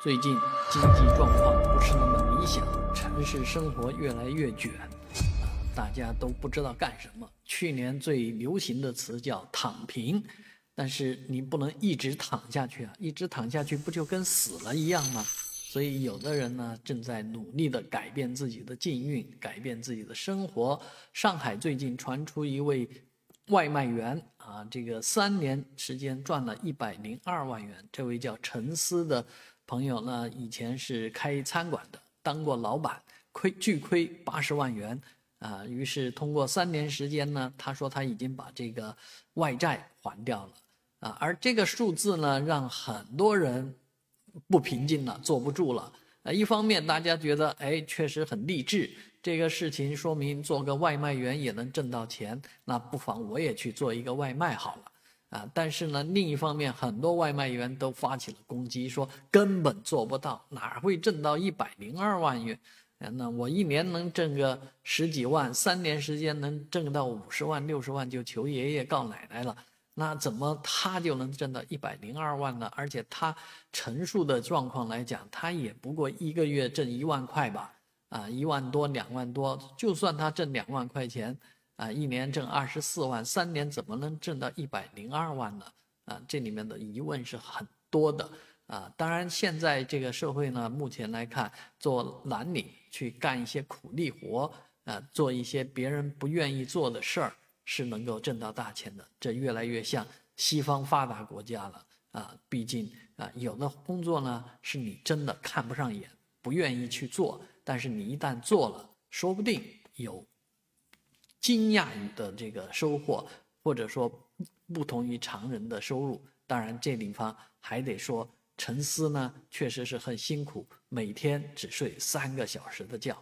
最近经济状况不是那么理想，城市生活越来越卷，啊，大家都不知道干什么。去年最流行的词叫“躺平”，但是你不能一直躺下去啊，一直躺下去不就跟死了一样吗？所以有的人呢正在努力的改变自己的境遇，改变自己的生活。上海最近传出一位外卖员啊，这个三年时间赚了一百零二万元，这位叫陈思的。朋友呢，以前是开餐馆的，当过老板，亏巨亏八十万元啊。于是通过三年时间呢，他说他已经把这个外债还掉了啊。而这个数字呢，让很多人不平静了，坐不住了啊。一方面大家觉得，哎，确实很励志，这个事情说明做个外卖员也能挣到钱，那不妨我也去做一个外卖好了。啊，但是呢，另一方面，很多外卖员都发起了攻击，说根本做不到，哪会挣到一百零二万元？那我一年能挣个十几万，三年时间能挣到五十万、六十万，就求爷爷告奶奶了。那怎么他就能挣到一百零二万呢？而且他陈述的状况来讲，他也不过一个月挣一万块吧？啊，一万多、两万多，就算他挣两万块钱。啊，一年挣二十四万，三年怎么能挣到一百零二万呢？啊，这里面的疑问是很多的啊。当然，现在这个社会呢，目前来看，做蓝领去干一些苦力活，啊，做一些别人不愿意做的事儿，是能够挣到大钱的。这越来越像西方发达国家了啊。毕竟啊，有的工作呢，是你真的看不上眼，不愿意去做，但是你一旦做了，说不定有。惊讶于的这个收获，或者说不同于常人的收入。当然，这地方还得说，陈思呢，确实是很辛苦，每天只睡三个小时的觉。